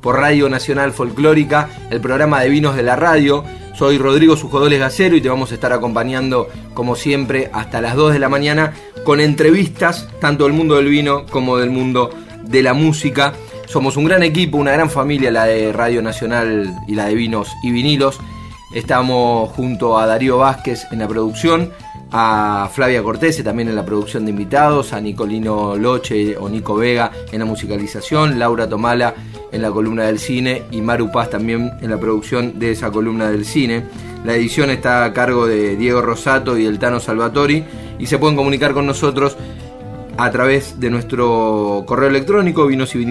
por Radio Nacional Folclórica, el programa de vinos de la radio. Soy Rodrigo Sujodoles Gacero y te vamos a estar acompañando, como siempre, hasta las 2 de la mañana con entrevistas tanto del mundo del vino como del mundo de la música. Somos un gran equipo, una gran familia, la de Radio Nacional y la de Vinos y Vinilos. Estamos junto a Darío Vázquez en la producción, a Flavia Cortese también en la producción de invitados, a Nicolino Loche o Nico Vega en la musicalización, Laura Tomala en la columna del cine y Maru Paz también en la producción de esa columna del cine. La edición está a cargo de Diego Rosato y el Tano Salvatori y se pueden comunicar con nosotros a través de nuestro correo electrónico vinos y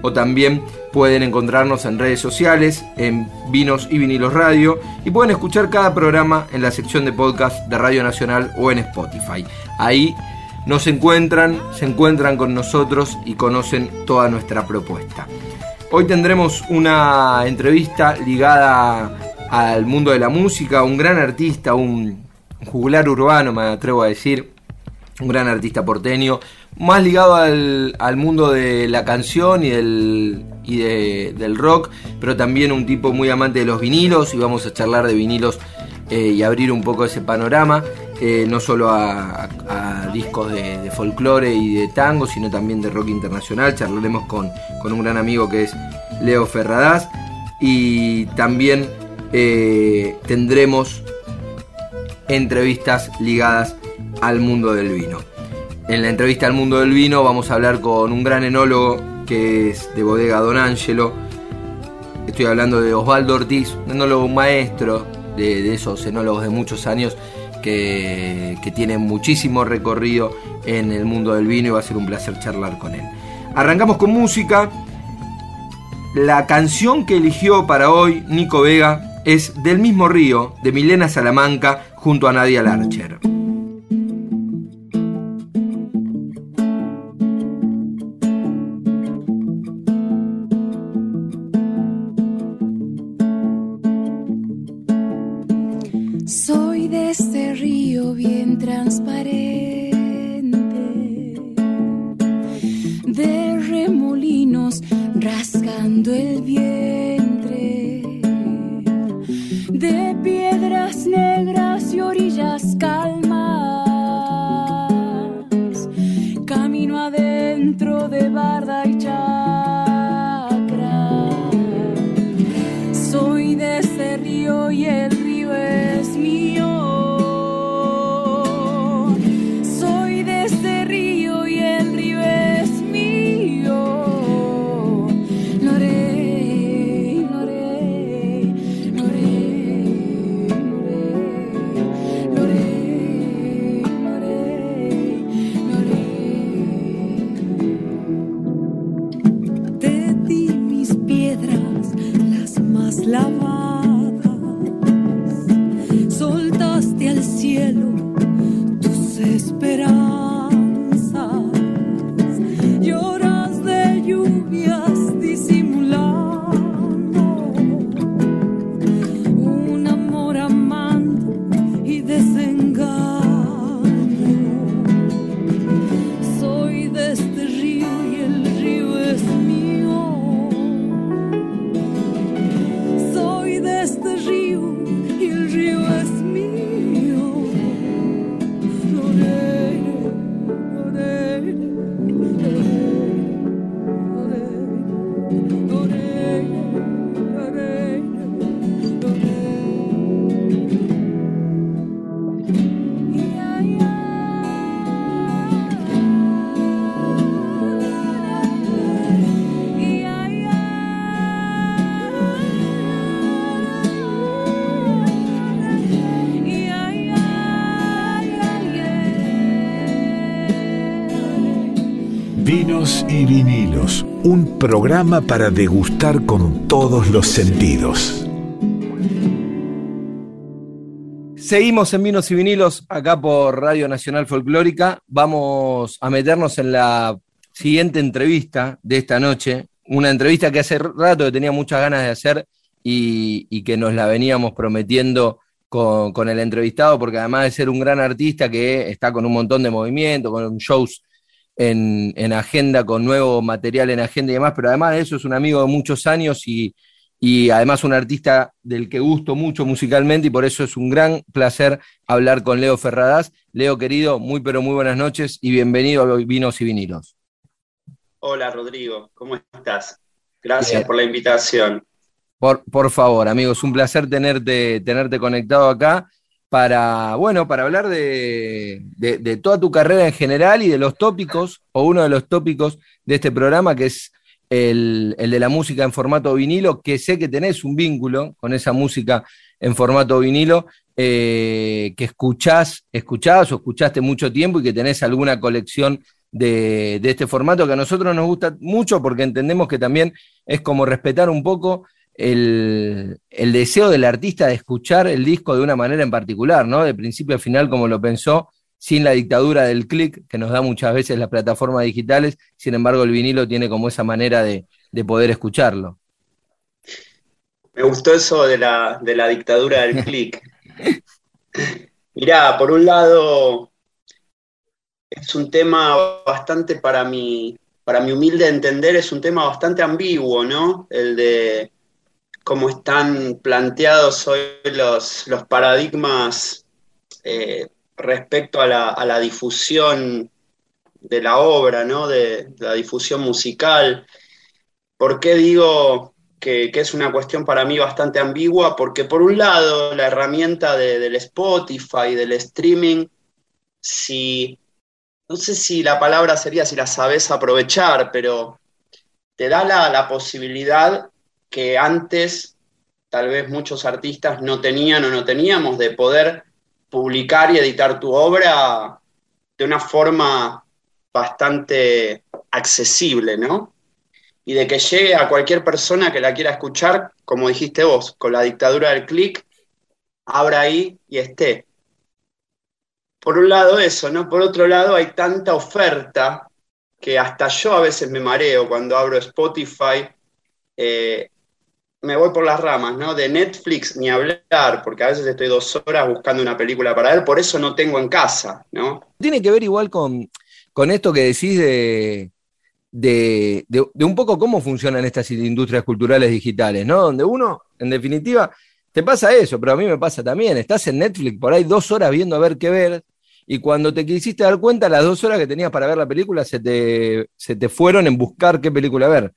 o también pueden encontrarnos en redes sociales, en Vinos y Vinilos Radio y pueden escuchar cada programa en la sección de podcast de Radio Nacional o en Spotify. Ahí nos encuentran, se encuentran con nosotros y conocen toda nuestra propuesta. Hoy tendremos una entrevista ligada al mundo de la música, un gran artista, un juglar urbano, me atrevo a decir, un gran artista porteño, más ligado al, mundo de la canción y, del, y del rock, pero también un tipo muy amante de los vinilos y vamos a charlar de vinilos eh, y abrir un poco ese panorama. Eh, no solo a, discos de, folclore y de tango, sino también de rock internacional. Charlaremos con, un gran amigo que es Leo Ferradas y también eh, tendremos entrevistas ligadas al mundo del vino. En la entrevista al mundo del vino vamos a hablar con un gran enólogo que es de bodega Don Angelo. Estoy hablando de Osvaldo Ortiz, un enólogo maestro de, de esos enólogos de muchos años que, tiene muchísimo recorrido en el mundo del vino y va a ser un placer charlar con él. Arrancamos con música. La canción que eligió para hoy Nico Vega es Del mismo río de Milena Salamanca junto a Nadia Larcher. Programa para degustar con todos los sentidos. Seguimos en Vinos y Vinilos acá por Radio Nacional Folclórica. Vamos a meternos en la siguiente entrevista de esta noche. Una entrevista que hace rato que tenía muchas ganas de hacer y, que nos la veníamos prometiendo con, el entrevistado, porque además de ser un gran artista que está con un montón de movimientos, con shows en, agenda, con nuevo material en agenda y demás, pero además de eso es un amigo de muchos años y, además un artista del que gusto mucho musicalmente y por eso es un gran placer hablar con Leo Ferradas. Leo querido, muy pero muy buenas noches y bienvenido a Vinos y Vinilos. Hola Rodrigo, ¿cómo estás? Gracias por la invitación. Por, por favor, amigos, un placer tenerte, tenerte conectado acá para, bueno, para hablar de, toda tu carrera en general y de los tópicos, o uno de los tópicos de este programa, que es el, de la música en formato vinilo, que sé que tenés un vínculo con esa música en formato vinilo, eh, que escuchás, escuchás o escuchaste mucho tiempo y que tenés alguna colección de, de este formato que a nosotros nos gusta mucho porque entendemos que también es como respetar un poco el, deseo del artista de escuchar el disco de una manera en particular, ¿no? De principio a final, como lo pensó, sin la dictadura del clic que nos da muchas veces las plataformas digitales, sin embargo el vinilo tiene como esa manera de, poder escucharlo. Me gustó eso de la, de la dictadura del clic. Mirá, por un lado, es un tema bastante para mi, para mi humilde entender, es un tema bastante ambiguo, ¿no? El de cómo están planteados hoy los, los paradigmas eh, respecto a la, difusión de la obra, ¿no? de, la difusión musical. ¿Por qué digo que, es una cuestión para mí bastante ambigua? Porque por un lado, la herramienta del Spotify, del streaming, si, no sé si la palabra sería si la sabes aprovechar, pero te da la, la posibilidad que antes tal vez muchos artistas no tenían o no teníamos de poder publicar y editar tu obra de una forma bastante accesible, ¿no? Y de que llegue a cualquier persona que la quiera escuchar, como dijiste vos, con la dictadura del clic, abra ahí y esté. Por un lado eso, ¿no? Por otro lado hay tanta oferta que hasta yo a veces me mareo cuando abro Spotify eh, me voy por las ramas, ¿no? De Netflix ni hablar, porque a veces estoy dos horas buscando una película para ver, por eso no tengo en casa, ¿no? Tiene que ver igual con, con esto que decís de, de, de, un poco cómo funcionan estas industrias culturales digitales, ¿no? Donde uno, en definitiva, te pasa eso, pero a mí me pasa también. Estás en Netflix por ahí dos horas viendo a ver qué ver, y cuando te quisiste dar cuenta, las dos horas que tenías para ver la película se te, se te fueron en buscar qué película ver.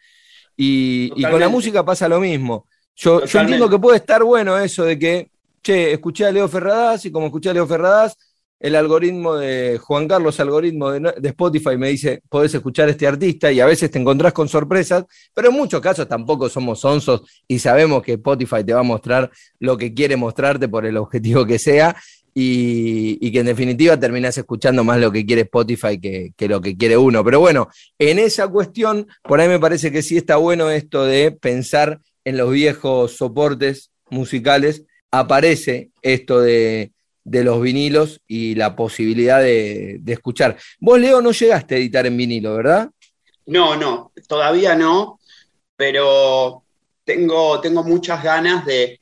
Y, con la música pasa lo mismo. Yo, yo, entiendo que puede estar bueno eso de que, che, escuché a Leo Ferradas y como escuché a Leo Ferradas, el algoritmo de Juan Carlos, algoritmo de, Spotify, me dice, podés escuchar a este artista y a veces te encontrás con sorpresas, pero en muchos casos tampoco somos onzos y sabemos que Spotify te va a mostrar lo que quiere mostrarte por el objetivo que sea y, que en definitiva terminás escuchando más lo que quiere Spotify que, lo que quiere uno. Pero bueno, en esa cuestión, por ahí me parece que sí está bueno esto de pensar en los viejos soportes musicales. Aparece esto de, los vinilos y la posibilidad de, escuchar. Vos, Leo, no llegaste a editar en vinilo, ¿verdad? No, no, todavía no, pero tengo, tengo muchas ganas de,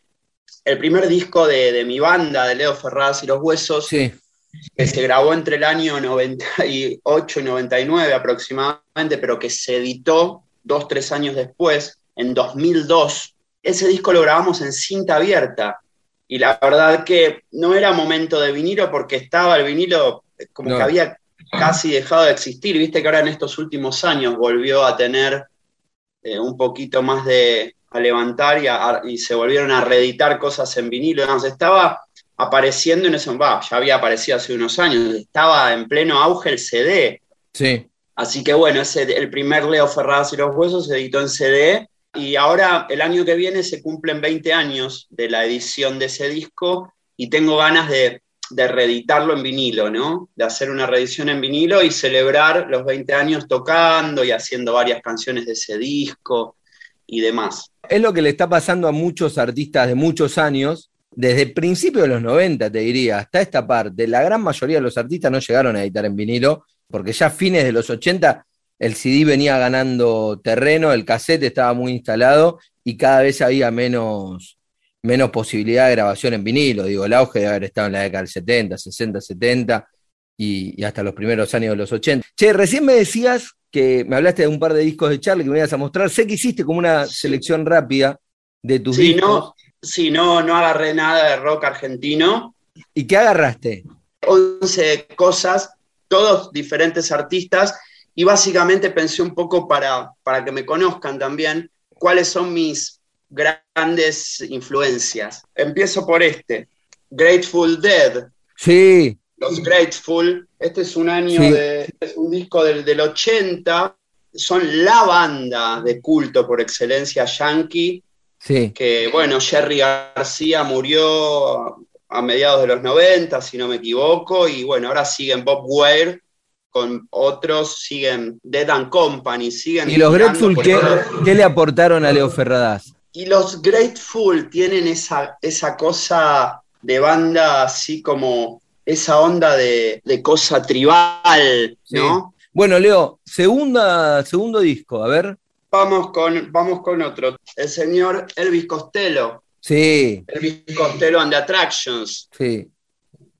el primer disco de, mi banda, de Leo Ferraz y los Huesos, que se grabó entre el año 98 y 99 aproximadamente, pero que se editó dos, tres años después, en 2002. Ese disco lo grabamos en cinta abierta. Y la verdad que no era momento de vinilo porque estaba el vinilo como que había casi dejado de existir. Viste que ahora en estos últimos años volvió a tener eh, un poquito más de, a levantar y, se volvieron a reeditar cosas en vinilo. estaba apareciendo en ese va, ya había aparecido hace unos años, estaba en pleno auge el CD. Sí. Así que bueno, ese, el primer Leo Ferraz y los Huesos se editó en CD y ahora el año que viene se cumplen 20 años de la edición de ese disco y tengo ganas de, de reeditarlo en vinilo, ¿no? De hacer una reedición en vinilo y celebrar los 20 años tocando y haciendo varias canciones de ese disco y demás. Es lo que le está pasando a muchos artistas de muchos años, desde el principio de los 90, te diría, hasta esta parte. La gran mayoría de los artistas no llegaron a editar en vinilo, porque ya a fines de los 80 el CD venía ganando terreno, el cassette estaba muy instalado y cada vez había menos, menos posibilidad de grabación en vinilo. Digo, el auge de haber estado en la década del 70, 60, 70 y, hasta los primeros años de los 80. Che, recién me decías que me hablaste de un par de discos de Charlie que me ibas a mostrar. Sé que hiciste como una selección rápida de tus sí, discos. No, sí, no, no agarré nada de rock argentino. ¿Y qué agarraste? 11 cosas, todos diferentes artistas, y básicamente pensé un poco para, para que me conozcan también cuáles son mis grandes influencias. Empiezo por este, Grateful Dead. Sí. Los Grateful. Este es un año Sí. de. Es un disco del, del 80. Son la banda de culto por excelencia yankee. Sí. Que bueno, Jerry García murió a mediados de los 90, si no me equivoco. Y bueno, ahora siguen Bob Weir con otros, siguen Dead and Company, siguen. ¿Y los Grateful qué, qué le aportaron a Leo Ferradas? Y los Grateful tienen esa, esa cosa de banda así como esa onda de, de cosa tribal, ¿no? Bueno, Leo, segunda, segundo disco, a ver. Vamos, con, vamos con otro. El señor Elvis Costello. Sí, Elvis Costello and the Attractions. sí.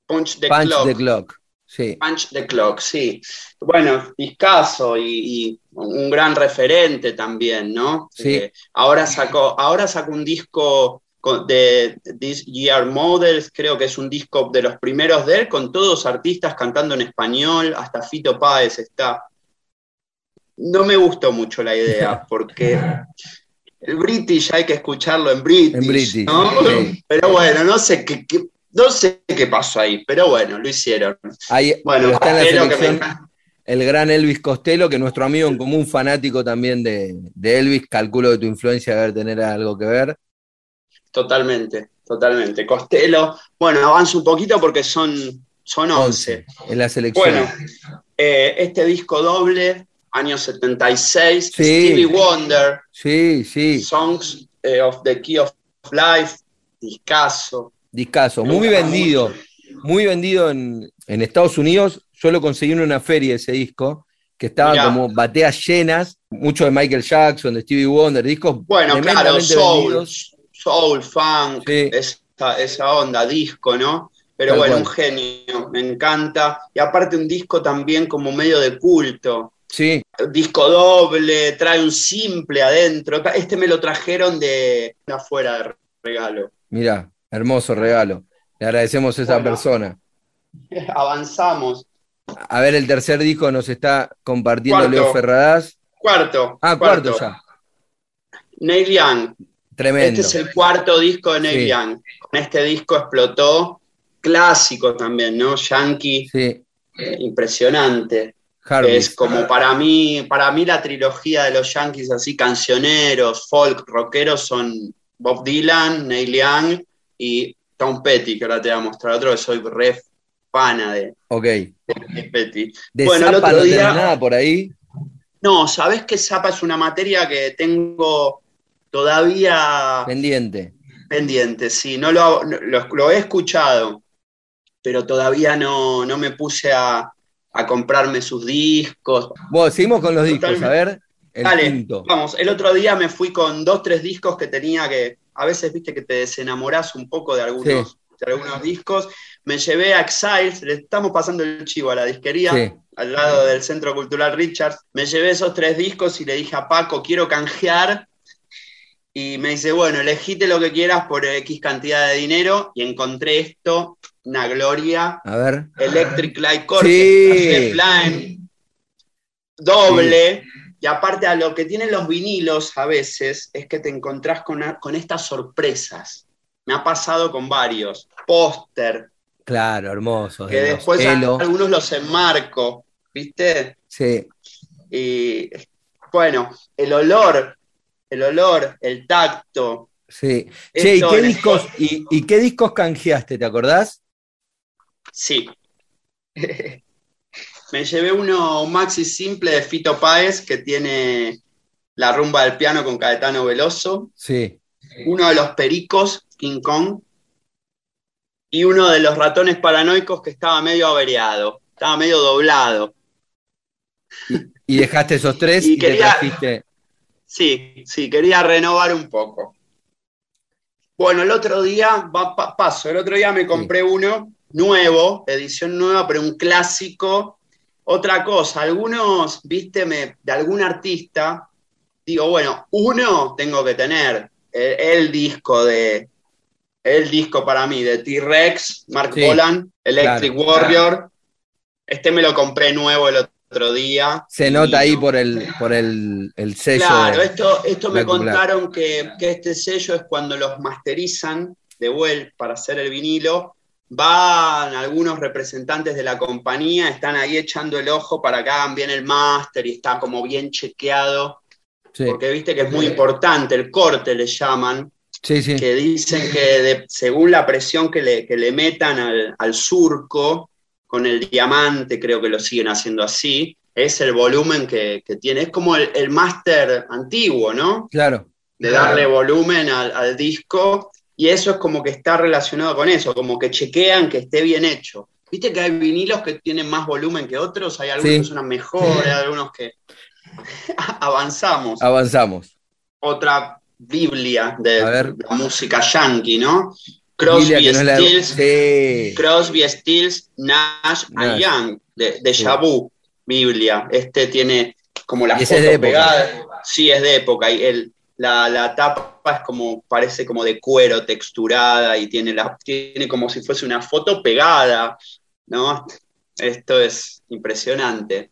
Punch the Punch Clock. the Clock. Sí. Punch the Clock, sí. Bueno, discaso y, y un gran referente también, ¿no? Sí. Eh, ahora, sacó, ahora sacó un disco con- de This Year Models, creo que es un disco de los primeros de él, con todos artistas cantando en español, hasta Fito Páez está. No me gustó mucho la idea, porque el British hay que escucharlo en British, En British, ¿no? sí. Pero bueno, no sé qué, qué- no sé qué pasó ahí, pero bueno, lo hicieron. Ahí, Bueno, está en la me selección el gran Elvis Costello, que nuestro amigo en común, fanático también de, de Elvis, calculo que tu influencia debe tener algo que ver. Totalmente, totalmente. Costello, bueno, avanzo un poquito porque son, son 11. en la selección. Bueno, eh, este disco doble, año 76, Sí. Stevie Wonder, Sí, sí, Songs eh, of the Key of Life, discaso. discaso. Muy vendido, muy vendido en, en Estados Unidos. Yo lo conseguí en una feria ese disco, que estaba Mirá. como bateas llenas, mucho de Michael Jackson, de Stevie Wonder, discos Bueno, claro, soul, vendidos. Soul, funk, Sí. esa, esa onda, disco, ¿no? Pero Tal bueno, cual. un genio, me encanta. Y aparte un disco también como medio de culto. Sí, disco doble, trae un simple adentro. Este me lo trajeron de afuera de regalo. mira, hermoso regalo. Le agradecemos a esa Bueno. persona. Avanzamos. A ver, el tercer disco nos está compartiendo Cuarto. Leo Ferradas. Cuarto. Ah, cuarto ya. Neil Young. Tremendo. Este es el cuarto disco de Neil Sí. Young. Con este disco explotó. Clásico también, ¿no? Yankee, Sí, eh, impresionante. Harvey. Es como para mí, para mí la trilogía de los Yankees así, cancioneros, folk, rockeros, son Bob Dylan, Neil Young y Tom Petty, que ahora te voy a mostrar otro que soy re pana de, Ok. de Petty. De Bueno, el Zappa otro no día- tenés nada por ahí. No, ¿sabés que Zapa es una materia que tengo todavía Pendiente. pendiente? Sí, no lo, lo, lo he escuchado, pero todavía no, no me puse a, a comprarme sus discos. Bueno, seguimos con los discos. Totalmente. A ver, el Dale, quinto. vamos, el otro día me fui con dos, tres discos que tenía que, a veces viste que te desenamorás un poco de algunos, de algunos discos. Me llevé a Exiles, le estamos pasando el chivo a la disquería, Sí. al lado del Centro Cultural Richards. Me llevé esos tres discos y le dije a Paco, quiero canjear. Y me dice, bueno, elegite lo que quieras por X cantidad de dinero. Y encontré esto, una gloria. A ver. Electric Light Jeff Lynne, doble. Y aparte a lo que tienen los vinilos a veces es que te encontrás con, con estas sorpresas. Me ha pasado con varios. Póster, Claro, hermoso. que de después algunos los enmarco, ¿viste? Sí. Y bueno, el olor, el olor, el tacto. Sí. Che, ¿y Esto qué discos, y, y qué discos canjeaste? ¿Te acordás? Sí. Me llevé uno, un maxi simple de Fito Páez que tiene la rumba del piano con Caetano Veloso. Sí. Uno de los pericos, King Kong. Y uno de los ratones paranoicos que estaba medio averiado, estaba medio doblado. Y, dejaste esos tres y, te trajiste. Sí, sí, quería renovar un poco. Bueno, el otro día, paso, el otro día me compré uno nuevo, edición nueva, pero un clásico. Otra cosa, algunos, viste, de algún artista, digo, bueno, uno tengo que tener, el, disco de, el disco para mí, de T-Rex, Mark sí, Electric Warrior. Este me lo compré nuevo el otro otro día. Se nota ahí por el, por el, sello. Claro, esto, esto me contaron que, este sello es cuando los masterizan de vuelta para hacer el vinilo. Van algunos representantes de la compañía, están ahí echando el ojo para que hagan bien el máster y está como bien chequeado. Porque viste que es muy importante, el corte le llaman. Sí, sí. Que dicen que según la presión que le, que le metan al, al surco, con el diamante, creo que lo siguen haciendo así, es el volumen que, tiene. Es como el, máster antiguo, ¿no? Claro. De darle volumen al, disco, y eso es como que está relacionado con eso, como que chequean que esté bien hecho. Viste que hay vinilos que tienen más volumen que otros, hay algunos que son mejores, hay algunos que avanzamos. Avanzamos. Otra Biblia de, de la música yankee, ¿no? Crosby, Stills, Crosby, Stills, Nash, and Young, de, de Biblia. Este tiene como la foto pegada. Sí, es de época. Y el, la, tapa es como, parece como de cuero texturada y tiene, la, tiene como si fuese una foto pegada, ¿no? Esto es impresionante.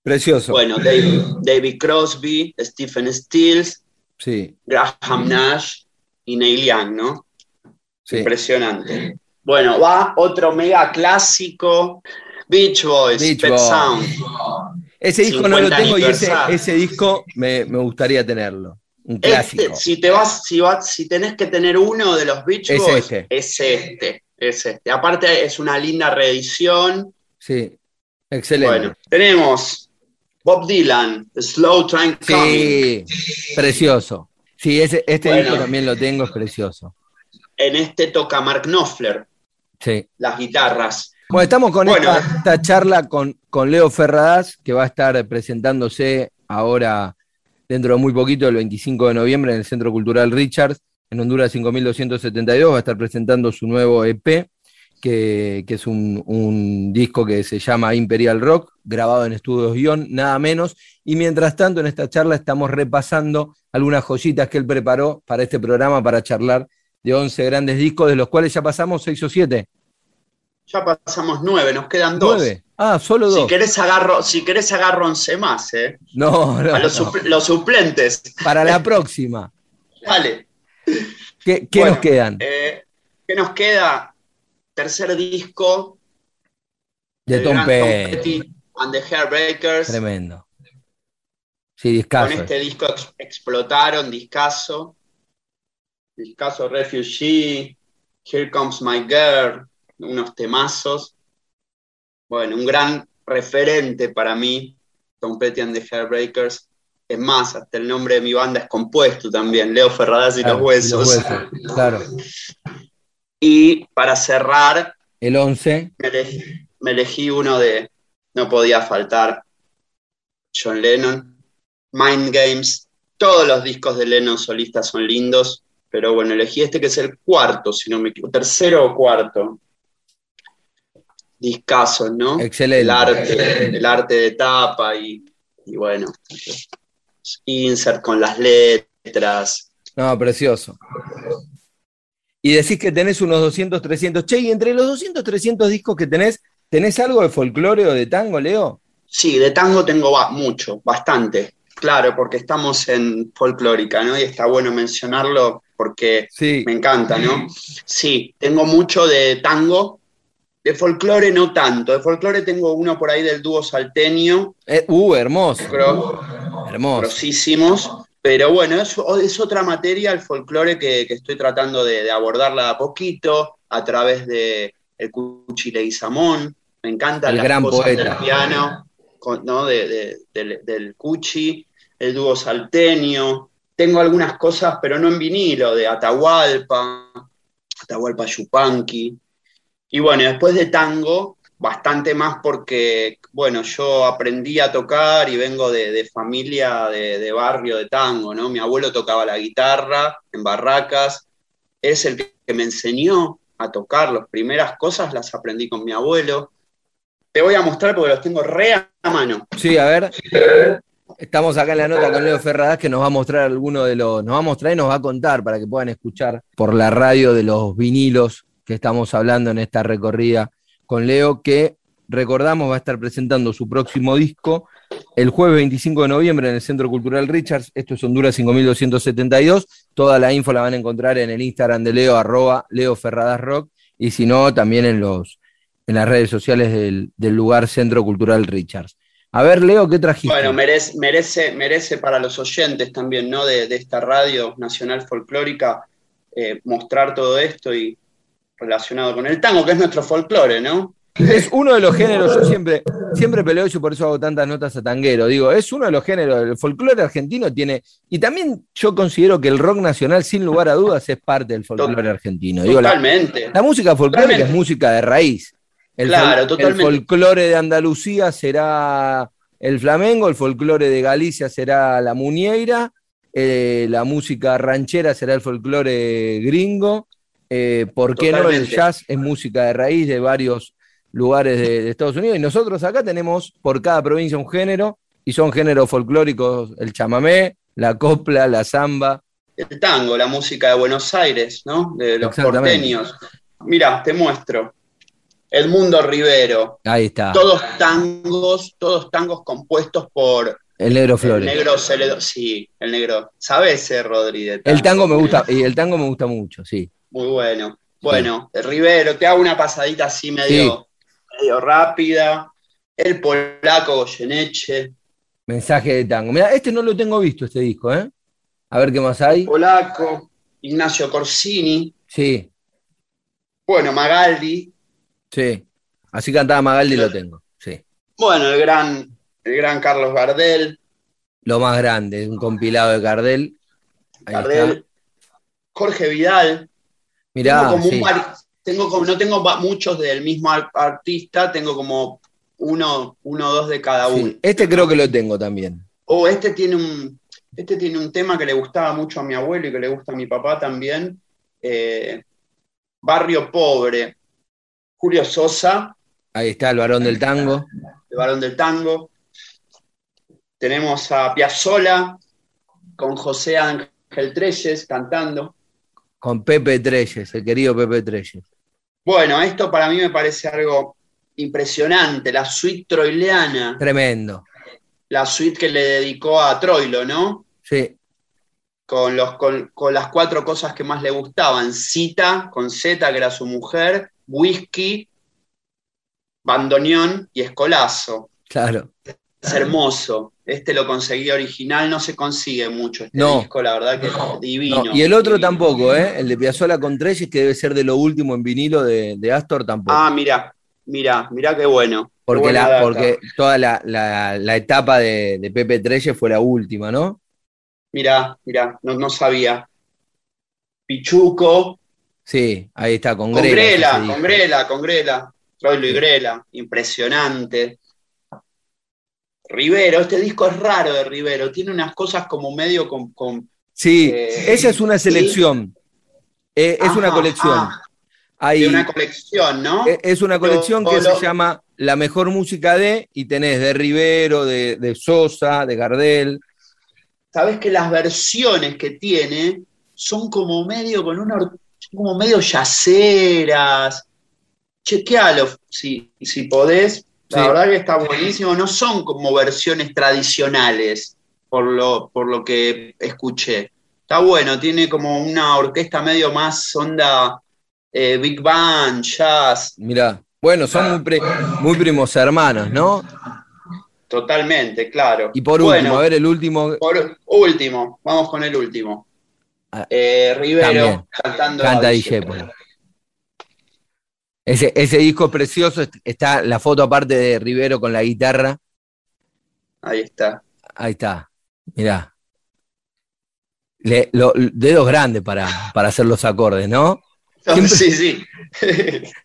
Precioso. Bueno, David, Crosby, Stephen Stills, sí. Graham Nash y Neil Young, ¿no? Impresionante. Bueno, va otro mega clásico, Beach Boys, Pet Sound. Ese disco no lo tengo y ese, disco me, gustaría tenerlo. Un este, clásico. si te vas, si vas, si tenés que tener uno de los Beach Boys, este. es este. Es este. Aparte es una linda reedición. Sí, excelente. Bueno, tenemos Bob Dylan, Slow Train Coming. Sí, precioso. Sí, ese, este disco también lo tengo, es precioso en este toca Mark Knopfler. Sí. Las guitarras. Bueno, estamos con esta, charla con, con Leo Ferradas, que va a estar presentándose ahora dentro de muy poquito, el 25 de noviembre, en el Centro Cultural Richards, en Honduras 5272, va a estar presentando su nuevo EP, que, es un, un, disco que se llama Imperial Rock, grabado en estudios guion, nada menos. Y mientras tanto, en esta charla estamos repasando algunas joyitas que él preparó para este programa, para charlar de 11 grandes discos, de los cuales ya pasamos 6 o 7. Ya pasamos 9, nos quedan 2. Ah, solo 2. Si querés agarro, si querés agarro 11 más, ¿eh? No, no. A los, suplentes. Para la próxima. Dale. ¿Qué, nos quedan? Eh, ¿Qué nos queda? Tercer disco. De Tom Petty. And the Hairbreakers. Tremendo. Sí, discazo. Con este disco explotaron, discazo el caso Refugee, Here Comes My Girl, unos temazos. Bueno, un gran referente para mí, Tom Petty and the Hairbreakers. Es más, hasta el nombre de mi banda es compuesto también, Leo Ferradas y, los, huesos. Claro. Y para cerrar, el 11. Me elegí, uno de, no podía faltar, John Lennon, Mind Games. Todos los discos de Lennon solistas son lindos pero bueno, elegí este que es el cuarto, si no me equivoco, tercero o cuarto. Discaso, ¿no? Excelente. El arte, el arte de tapa y, bueno, insert con las letras. No, precioso. Y decís que tenés unos 200, 300. Che, y entre los 200, 300 discos que tenés, ¿tenés algo de folclore o de tango, Leo? Sí, de tango tengo mucho, bastante. Claro, porque estamos en folclórica, ¿no? Y está bueno mencionarlo porque me encanta, ¿no? Sí, tengo mucho de tango, de folclore no tanto. De folclore tengo uno por ahí del dúo salteño. Eh, uh, hermoso. hermoso. Pero bueno, es, es, otra materia el folclore que, estoy tratando de, abordarla a poquito a través de, el Cuchi Leguizamón, me encanta el las gran cosas poeta. del piano, con- ¿no? De- de- del, del Cuchi, el dúo salteño. Tengo algunas cosas, pero no en vinilo, de Atahualpa, Atahualpa Yupanqui. Y bueno, después de tango, bastante más porque, bueno, yo aprendí a tocar y vengo de, de familia de, de barrio de tango, ¿no? Mi abuelo tocaba la guitarra en barracas, es el que, me enseñó a tocar, las primeras cosas las aprendí con mi abuelo. Te voy a mostrar porque los tengo re a mano. Sí, a ver. Estamos acá en la nota con Leo Ferradas que nos va a mostrar alguno de los. Nos va a mostrar y nos va a contar para que puedan escuchar por la radio de los vinilos que estamos hablando en esta recorrida con Leo, que recordamos va a estar presentando su próximo disco el jueves 25 de noviembre en el Centro Cultural Richards. Esto es Honduras 5272. Toda la info la van a encontrar en el Instagram de Leo, arroba Leo Ferradas Rock, y si no, también en los en las redes sociales del, del lugar Centro Cultural Richards. A ver, Leo, ¿qué trajiste? Bueno, merece, merece, merece para los oyentes también, ¿no? De, de esta radio nacional folclórica eh, mostrar todo esto y relacionado con el tango, que es nuestro folclore, ¿no? Es uno de los géneros, yo siempre, siempre peleo eso y por eso hago tantas notas a tanguero. Digo, es uno de los géneros, el folclore argentino tiene, y también yo considero que el rock nacional, sin lugar a dudas, es parte del folclore argentino. Digo, Totalmente. la música folclórica es música de raíz. El, Claro, fol- totalmente. el folclore de Andalucía será el flamengo, el folclore de Galicia será la muñeira, eh, la música ranchera será el folclore gringo. eh, ¿Por qué no el Totalmente. jazz es música de raíz de varios lugares de, de Estados Unidos? Y nosotros acá tenemos por cada provincia un género, y son géneros folclóricos el chamamé, la copla, la samba. El tango, la música de Buenos Aires, ¿no? De los porteños. Mira, te muestro. Edmundo Rivero. Ahí está, Todos tangos, todos tangos compuestos por el negro el Flores. negro Celedón. Sí, el negro. ¿Sabes, eh, Rodri? de El tango me gusta, y el tango me gusta mucho, sí. Muy bueno. Bueno, el Rivero, te hago una pasadita así medio, Sí. medio rápida. El polaco Goyeneche. Mensaje de tango. Mira, este no lo tengo visto, este disco, ¿eh? A ver qué más hay. Polaco, Ignacio Corsini. Sí, Bueno, Magaldi. Sí. Así cantaba Magaldi, lo tengo. Sí. Bueno, el gran, el gran Carlos Gardel. Lo más grande, un compilado de Gardel. Ahí Gardel. está. Jorge Vidal. Mirá, tengo como sí. un tengo como, no tengo muchos del mismo ar- artista, tengo como uno, uno o dos de cada Sí. uno. Este creo que lo tengo también. Oh, este tiene un, este tiene un tema que le gustaba mucho a mi abuelo y que le gusta a mi papá también. eh, Barrio Pobre. Julio Sosa, Ahí está el varón del tango. el varón del tango. Tenemos a Piazzola con José Ángel Treyes cantando. Con Pepe Treyes, el querido Pepe Treyes. Bueno, esto para mí me parece algo impresionante, la suite troileana, Tremendo. la suite que le dedicó a Troilo, ¿no? Sí, Con, los, con, con las cuatro cosas que más le gustaban, Cita, con Z, que era su mujer, whisky, bandoneón y escolazo. claro. Es hermoso. Este lo conseguí original, no se consigue mucho este No. disco, la verdad que es divino. No, y el otro divino. tampoco, ¿eh? El de Piazzolla con Treyes, que debe ser de lo último en vinilo de, de Astor, tampoco. Ah, mira, mira, mira qué bueno. porque la, porque toda la, la- la etapa de, de Pepe Treyes fue la última, ¿no? Mirá, mirá, no, no sabía. Pichuco, Sí, ahí está, con, con Grela, con. Grela, con Grela. Troilo y. Grela, impresionante. Rivero, este disco es raro de Rivero, tiene unas cosas como medio con... con- Sí, Eh, esa es una sí. selección. Eh, es una colección. ah, Hay- de una colección, ¿no? eh, es una colección que Lo- se llama La mejor música de, y tenés de Rivero, de, de Sosa, de Gardel. Sabes que las versiones que tiene son como medio con una como medio yaceras. Chequealo si, si podés. La Sí. verdad que está buenísimo. No son como versiones tradicionales, por lo, por lo que escuché. Está bueno, tiene como una orquesta medio más onda eh, Big Band, jazz, Mirá, bueno, son muy, pri- muy primos hermanos, ¿no? totalmente, claro. Y por Bueno, último, a ver el último. Por último, vamos con el último. Ah, Eh, Rivero también. cantando Canta a. Ese, ese disco precioso, está la foto aparte de Rivero con la guitarra. Ahí está. Ahí está, mirá. dedos grandes para, para hacer los acordes, ¿no? sí, sí.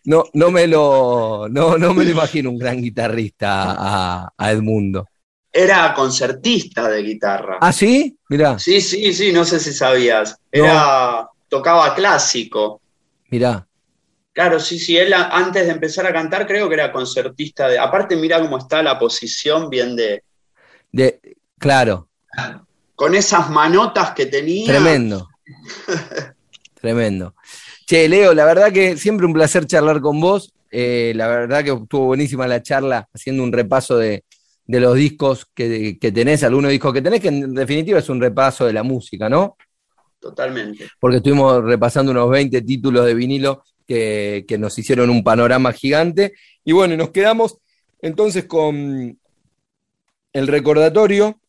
no, no, me lo, no, no me lo imagino un gran guitarrista a, a Edmundo. Era concertista de guitarra. ¿Ah, sí? Mirá. Sí, sí, sí, no sé si sabías. Era, tocaba clásico. Mirá. Claro, sí, sí, él antes de empezar a cantar creo que era concertista de... Aparte mira cómo está la posición bien de... De, claro. Con esas manotas que tenía. Tremendo. Tremendo. Che, Leo, la verdad que siempre un placer charlar con vos. Eh, la verdad que estuvo buenísima la charla, haciendo un repaso de, los discos que, que, tenés, algunos discos que tenés, que en definitiva es un repaso de la música, ¿no? Totalmente. Porque estuvimos repasando unos 20 títulos de vinilo que, que nos hicieron un panorama gigante. Y bueno, nos quedamos entonces con el recordatorio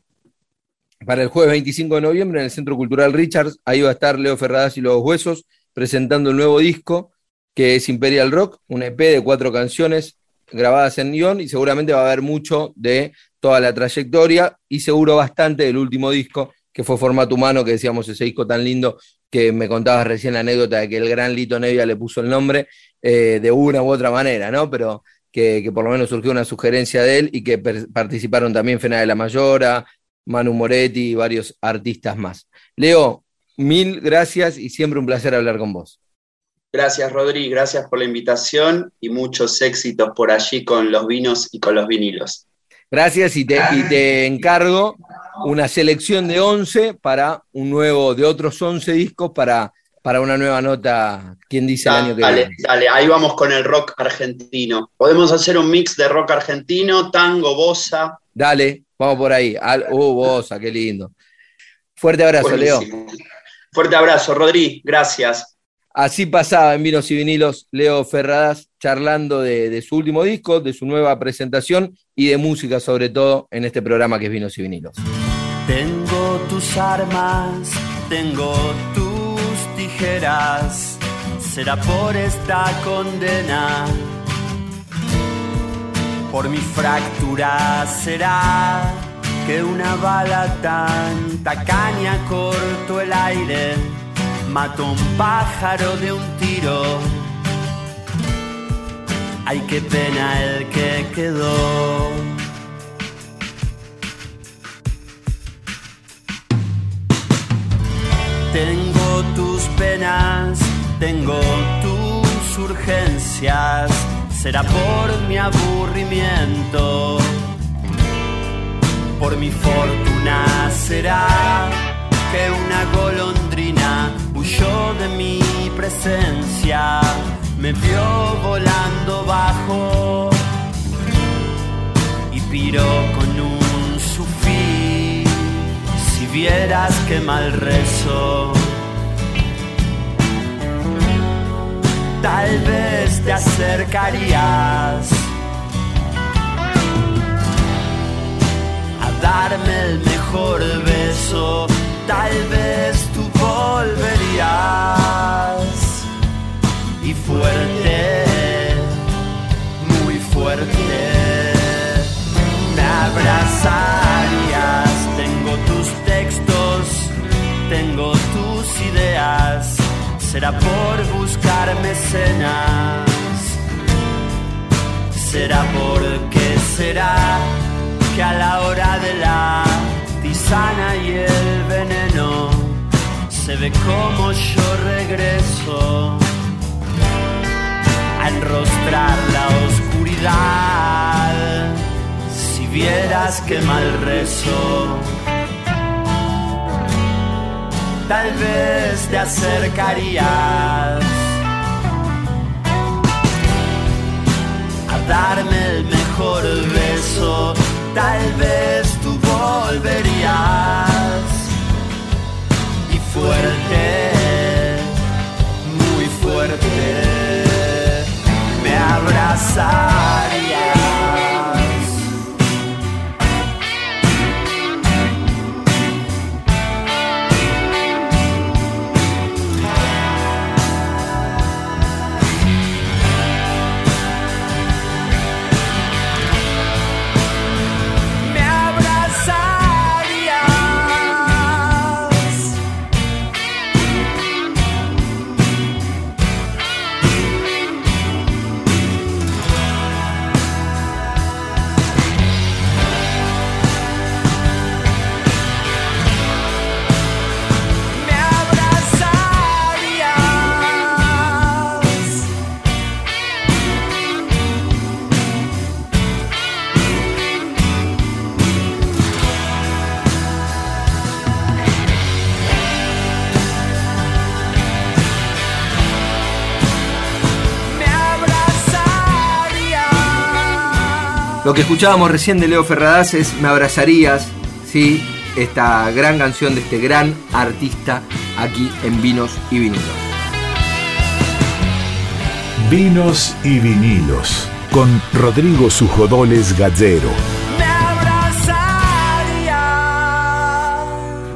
para el jueves 25 de noviembre en el Centro Cultural Richards. Ahí va a estar Leo Ferradas y los Huesos presentando el nuevo disco que es Imperial Rock, un EP de cuatro canciones grabadas en guion y seguramente va a haber mucho de toda la trayectoria y seguro bastante del último disco que fue Formato Humano, que decíamos ese disco tan lindo que me contabas recién la anécdota de que el gran Lito Nevia le puso el nombre eh, de una u otra manera, ¿no? Pero que, por lo menos surgió una sugerencia de él y que participaron también Fena de la Mayora, Manu Moretti y varios artistas más. Leo, mil gracias y siempre un placer hablar con vos. Gracias, Rodri, gracias por la invitación y muchos éxitos por allí con los vinos y con los vinilos. Gracias y te, y te encargo una selección de 11 para un nuevo, de otros 11 discos para, para una nueva nota, ¿quién dice el año que viene? Dale, ahí vamos con el rock argentino. Podemos hacer un mix de rock argentino, tango, bossa. Dale, vamos por ahí. uh, bossa, qué lindo. Fuerte abrazo, Leo. Fuerte abrazo, Rodri, gracias. Así pasaba en Vinos y Vinilos Leo Ferradas charlando de, su último disco, de su nueva presentación y de música sobre todo en este programa que es Vinos y Vinilos. Tengo tus armas, tengo tus tijeras, será por esta condena, por mi fractura será que una bala tan tacaña cortó el aire, mató un pájaro de un tiro. Ay, qué pena el que quedó. Tengo tus penas, tengo tus urgencias, será por mi aburrimiento por mi fortuna será que una golondrina huyó de mi presencia, me vio volando bajo y piró con un sufí. Si vieras qué mal rezo, tal vez te acercarías darme el mejor será por buscarme escenas, será porque será a la hora de la tisana y el veneno se ve como yo regreso a enrostrar la oscuridad. Si vieras que mal rezo, tal vez te acercarías a darme el mejor beso tal vez tú volverías y fuerte, muy fuerte, me abrazarías. Lo que escuchábamos recién de Leo Ferradas es Me abrazarías, ¿sí? esta gran canción de este gran artista aquí en Vinos y Vinilos. Vinos y vinilos con Rodrigo Sujodoles Gallero.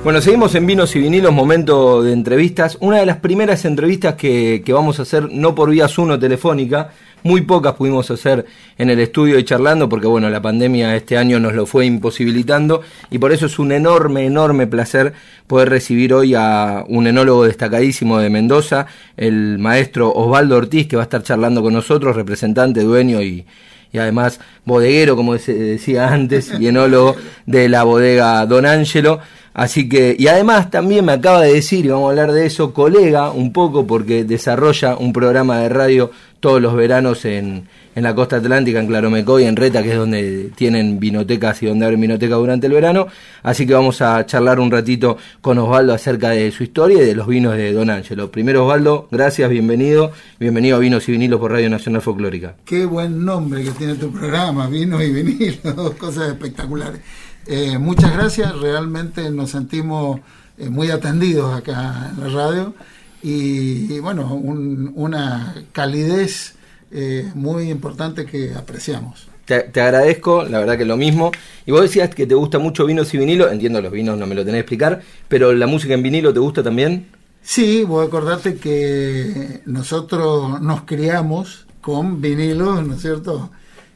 Bueno, seguimos en Vinos y Vinilos, momento de entrevistas. Una de las primeras entrevistas que, que vamos a hacer, no por vía Zoom telefónica, muy pocas pudimos hacer en el estudio y charlando, porque bueno, la pandemia este año nos lo fue imposibilitando, y por eso es un enorme, enorme placer poder recibir hoy a un enólogo destacadísimo de Mendoza, el maestro Osvaldo Ortiz, que va a estar charlando con nosotros, representante, dueño y, y además bodeguero, como se decía antes, y enólogo de la bodega Don Angelo. Así que, y además también me acaba de decir, y vamos a hablar de eso, colega un poco, porque desarrolla un programa de radio todos los veranos en, en la costa atlántica, en Claromecoy, en Reta, que es donde tienen vinotecas y donde abren vinoteca durante el verano. Así que vamos a charlar un ratito con Osvaldo acerca de su historia y de los vinos de Don Ángelo. Primero, Osvaldo, gracias, bienvenido. Bienvenido a Vinos y Vinilos por Radio Nacional Folclórica. Qué buen nombre que tiene tu programa, Vinos y Vinilos, cosas espectaculares. Eh, muchas gracias, realmente nos sentimos eh, muy atendidos acá en la radio y, bueno, una calidez eh, muy importante que apreciamos. Te, agradezco, la verdad que lo mismo. Y vos decías que te gusta mucho vinos y vinilo, entiendo los vinos, no me lo tenés que explicar, pero la música en vinilo te gusta también. Sí, voy a acordarte que nosotros nos criamos con vinilos, ¿no es cierto?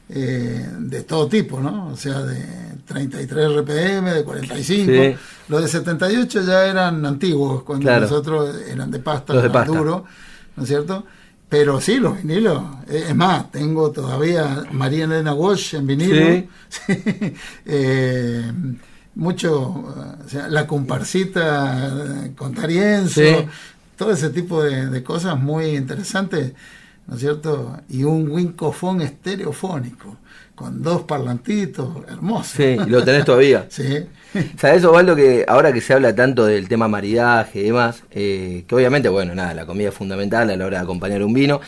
Eh, de todo tipo, ¿no? O sea, de 33 RPM, de 45. Los de 78 ya eran antiguos, cuando nosotros eran de pasta, de duro, ¿no es cierto? Pero sí, los vinilos. Es más, tengo todavía María Elena Walsh en vinilo. eh, mucho, o sea, la comparsita con Tarienzo, todo ese tipo de, de cosas muy interesantes ¿no es cierto? Y un wincofón estereofónico, con dos parlantitos, hermosos. Sí, y lo tenés todavía. sí. ¿Sabes, Osvaldo, que ahora que se habla tanto del tema maridaje y demás, eh, que obviamente, bueno, nada, la comida es fundamental a la hora de acompañar un vino,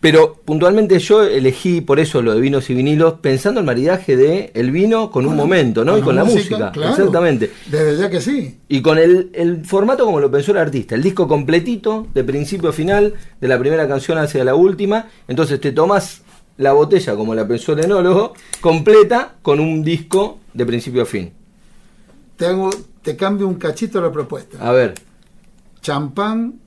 pero puntualmente yo elegí por eso lo de vinos y vinilos, pensando el maridaje de el vino con, un momento, ¿no? y con la música. exactamente. Desde ya que sí. Y con el, el, formato como lo pensó el artista, el disco completito, de principio a final, de la primera canción hacia la última. Entonces te tomas la botella, como la pensó el enólogo, completa con un disco de principio a fin. Te, te cambio un cachito la propuesta. A ver. Champán.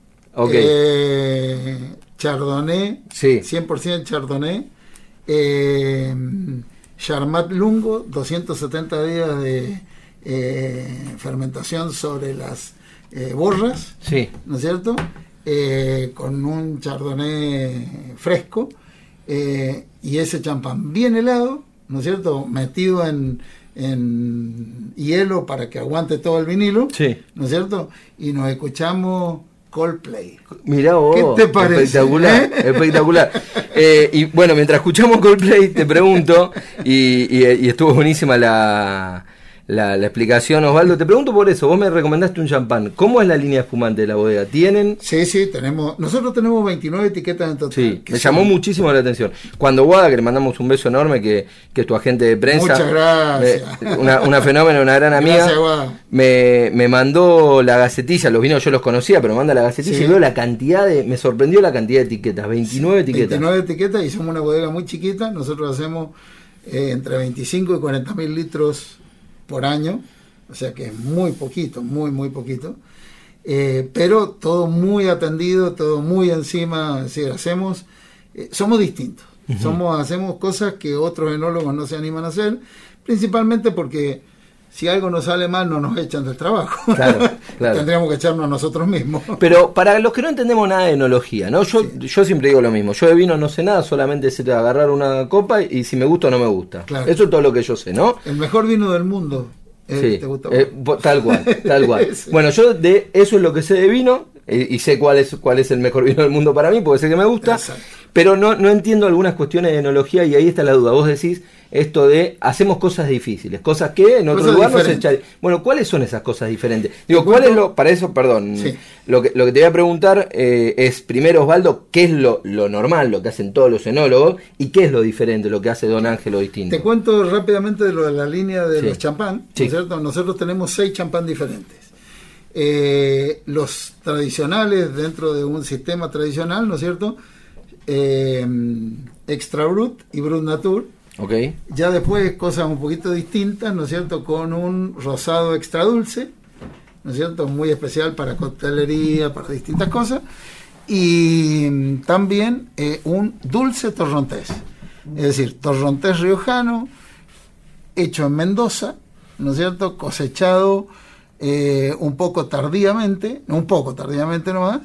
Eh, Chardonnay, sí. 100% Chardonnay, eh, Charmat Lungo, 270 días de eh, fermentación sobre las eh, borras, sí. ¿no es cierto? Eh, con un Chardonnay fresco y ese champán bien helado, ¿no es cierto? Metido en, en hielo para que aguante todo el vinilo, sí. ¿no es cierto? Y nos escuchamos Coldplay. Mirá vos. ¿Qué te parece? Espectacular, eh? espectacular. Eh, y bueno, mientras escuchamos Coldplay, te pregunto, y, y estuvo buenísima la, la, explicación, Osvaldo. Te pregunto por eso, vos me recomendaste un champán. ¿Cómo es la línea espumante de la bodega? ¿Tienen? Sí, sí, tenemos. Nosotros tenemos 29 etiquetas en total. Sí, me llamó muchísimo la atención. Cuando Guada, que le mandamos un beso enorme, que, que es tu agente de prensa. Muchas gracias. una, una fenómena, una gran amiga. Me, me mandó la gacetilla, los vinos yo los conocía, pero me manda la gacetilla y veo la cantidad de. Me sorprendió la cantidad de etiquetas, 29 etiquetas. 29 etiquetas y somos una bodega muy chiquita. Nosotros hacemos eh, entre 25 y 40 mil litros por año, o sea que es muy poquito, muy, muy poquito. Eh, pero todo muy atendido, todo muy encima, es decir, hacemos, eh, somos distintos, somos, hacemos cosas que otros enólogos no se animan a hacer, principalmente porque si algo nos sale mal no nos echan del trabajo. Tendríamos que echarnos a nosotros mismos. Pero para los que no entendemos nada de enología, ¿no? Yo, yo siempre digo lo mismo. Yo de vino no sé nada, solamente sé agarrar una copa y si me gusta o no me gusta. Eso es todo lo que yo sé, ¿no? El mejor vino del mundo. Eh, ¿te gusta eh, tal cual, tal cual. Bueno, yo de eso es lo que sé de vino. y, y sé cuál es, cuál es el mejor vino del mundo para mí, porque sé que me gusta, Exacto. Pero no, no entiendo algunas cuestiones de enología y ahí está la duda. Vos decís esto de hacemos cosas difíciles, cosas que en otro Cosas lugar no se diferentes. echa- Bueno, ¿cuáles son esas cosas diferentes? Digo, ¿cuál es lo, para eso, perdón, Sí. lo, que, lo que te voy a preguntar eh, es primero, Osvaldo, ¿qué es lo, lo normal, lo que hacen todos los enólogos y qué es lo diferente, lo que hace Don Ángelo distinto? Te cuento rápidamente de lo de la línea de Sí. los champán, ¿no es Sí. cierto? Nosotros tenemos seis champán diferentes. Eh, los tradicionales dentro de un sistema tradicional, ¿no es cierto? Eh, Extra Brut y Brut Natur. ¿Ok? Ya después cosas un poquito distintas, ¿no es cierto? Con un rosado extra dulce, ¿no es cierto? Muy especial para coctelería, para distintas cosas. Y mm, también eh, un dulce torrontés. Es decir, torrontés riojano, hecho en Mendoza, ¿no es cierto? Cosechado eh, un poco tardíamente, un poco tardíamente nomás.